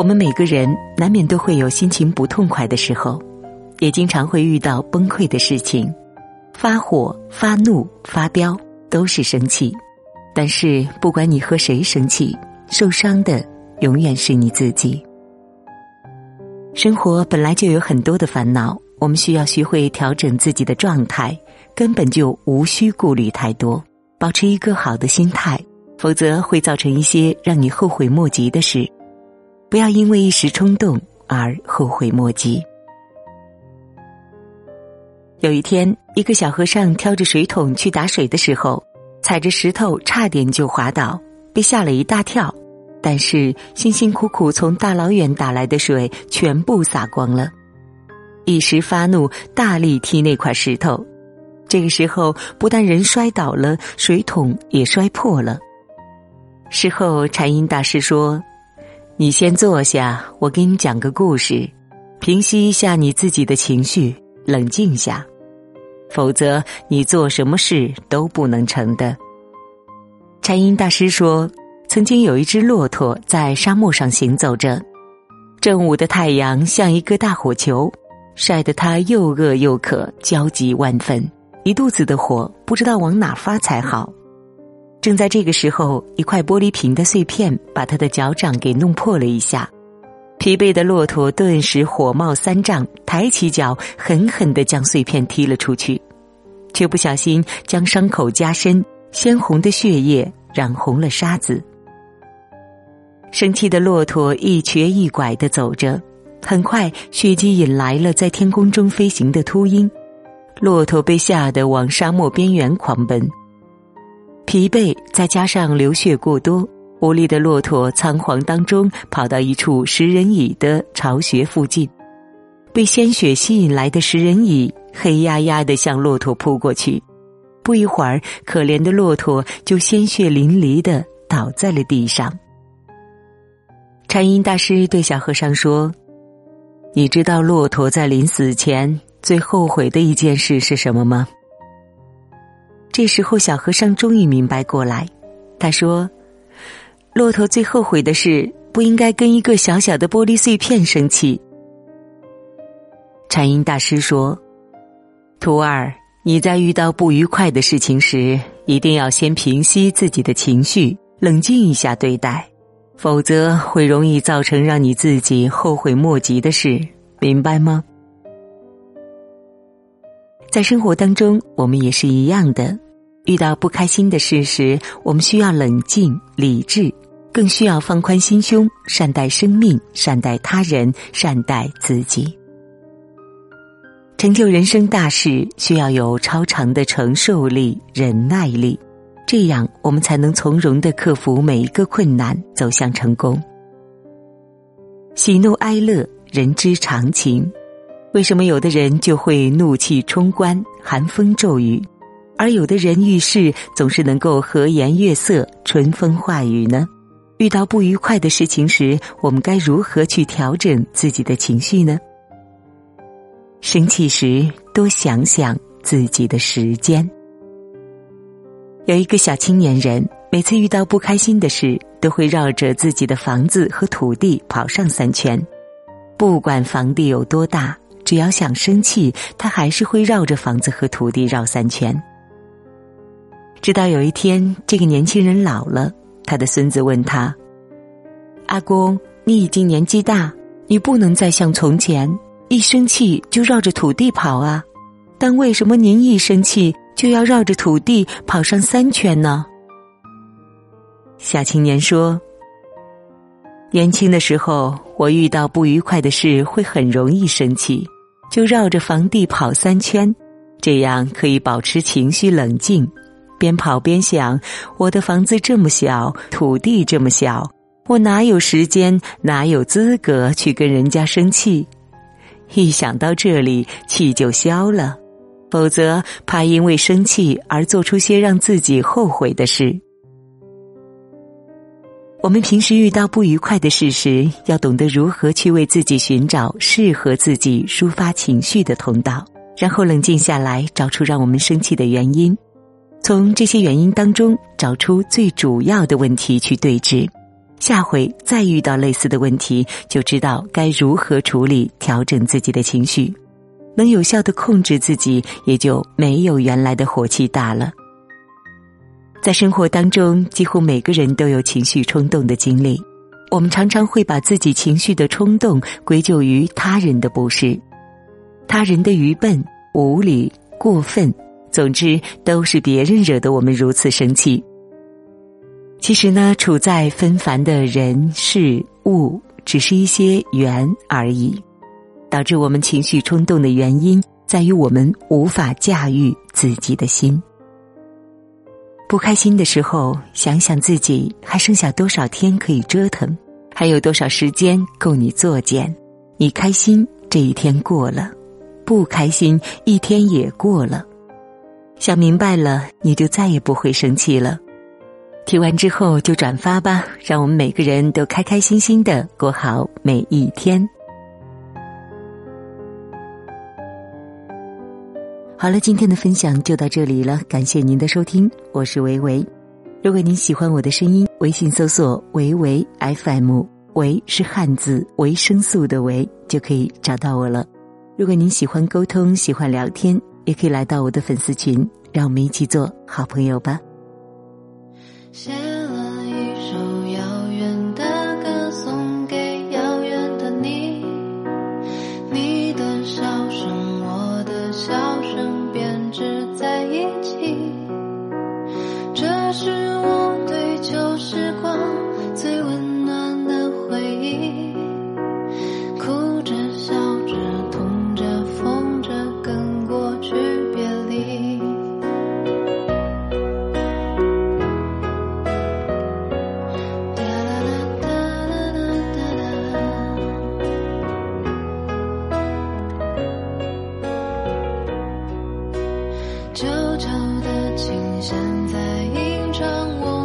我们每个人难免都会有心情不痛快的时候，也经常会遇到崩溃的事情，发火、发怒、发飙都是生气。但是，不管你和谁生气，受伤的永远是你自己。生活本来就有很多的烦恼，我们需要学会调整自己的状态，根本就无需顾虑太多，保持一个好的心态，否则会造成一些让你后悔莫及的事。不要因为一时冲动而后悔莫及。有一天，一个小和尚挑着水桶去打水的时候，踩着石头差点就滑倒，被吓了一大跳。但是辛辛苦苦从大老远打来的水全部洒光了，一时发怒，大力踢那块石头。这个时候，不但人摔倒了，水桶也摔破了。事后，禅音大师说：“你先坐下，我给你讲个故事，平息一下你自己的情绪，冷静下，否则你做什么事都不能成的。”禅音大师说。曾经有一只骆驼在沙漠上行走着，正午的太阳像一个大火球，晒得它又饿又渴，焦急万分，一肚子的火，不知道往哪发才好。正在这个时候，一块玻璃瓶的碎片把他的脚掌给弄破了一下，疲惫的骆驼顿时火冒三丈，抬起脚狠狠地将碎片踢了出去，却不小心将伤口加深，鲜红的血液染红了沙子。生气的骆驼一瘸一拐的走着，很快血迹引来了在天空中飞行的秃鹰，骆驼被吓得往沙漠边缘狂奔。疲惫再加上流血过多，无力的骆驼仓皇当中跑到一处食人蚁的巢穴附近，被鲜血吸引来的食人蚁黑压压的向骆驼扑过去，不一会儿，可怜的骆驼就鲜血淋漓的倒在了地上。禅音大师对小和尚说：“你知道骆驼在临死前最后悔的一件事是什么吗？”这时候，小和尚终于明白过来。他说：“骆驼最后悔的是不应该跟一个小小的玻璃碎片生气。”禅音大师说：“徒儿，你在遇到不愉快的事情时，一定要先平息自己的情绪，冷静一下对待。”否则会容易造成让你自己后悔莫及的事，明白吗？在生活当中，我们也是一样的。遇到不开心的事时，我们需要冷静理智，更需要放宽心胸，善待生命，善待他人，善待自己。成就人生大事，需要有超长的承受力、忍耐力。这样，我们才能从容的克服每一个困难，走向成功。喜怒哀乐，人之常情。为什么有的人就会怒气冲冠、寒风骤雨，而有的人遇事总是能够和颜悦色、春风化雨呢？遇到不愉快的事情时，我们该如何去调整自己的情绪呢？生气时，多想想自己的时间。有一个小青年人，每次遇到不开心的事，都会绕着自己的房子和土地跑上三圈。不管房地有多大，只要想生气，他还是会绕着房子和土地绕三圈。直到有一天，这个年轻人老了，他的孙子问他：“阿公，你已经年纪大，你不能再像从前一生气就绕着土地跑啊？但为什么您一生气？”就要绕着土地跑上三圈呢。小青年说：“年轻的时候，我遇到不愉快的事会很容易生气，就绕着房地跑三圈，这样可以保持情绪冷静。边跑边想：我的房子这么小，土地这么小，我哪有时间，哪有资格去跟人家生气？一想到这里，气就消了。”否则，怕因为生气而做出些让自己后悔的事。我们平时遇到不愉快的事时，要懂得如何去为自己寻找适合自己抒发情绪的通道，然后冷静下来，找出让我们生气的原因，从这些原因当中找出最主要的问题去对峙，下回再遇到类似的问题，就知道该如何处理、调整自己的情绪，能有效的控制自己，也就没有原来的火气大了。在生活当中，几乎每个人都有情绪冲动的经历，我们常常会把自己情绪的冲动归咎于他人的不是，他人的愚笨、无理、过分，总之都是别人惹得我们如此生气。其实呢，处在纷繁的人事物，只是一些缘而已。导致我们情绪冲动的原因，在于我们无法驾驭自己的心。不开心的时候，想想自己还剩下多少天可以折腾，还有多少时间够你作践。你开心这一天过了，不开心一天也过了。想明白了，你就再也不会生气了。听完之后就转发吧，让我们每个人都开开心心的过好每一天。好了，今天的分享就到这里了，感谢您的收听，我是维维。如果您喜欢我的声音，微信搜索“维维 FM”，维是汉字维生素的维，就可以找到我了。如果您喜欢沟通，喜欢聊天，也可以来到我的粉丝群，让我们一起做好朋友吧。share 旧的琴弦在吟唱我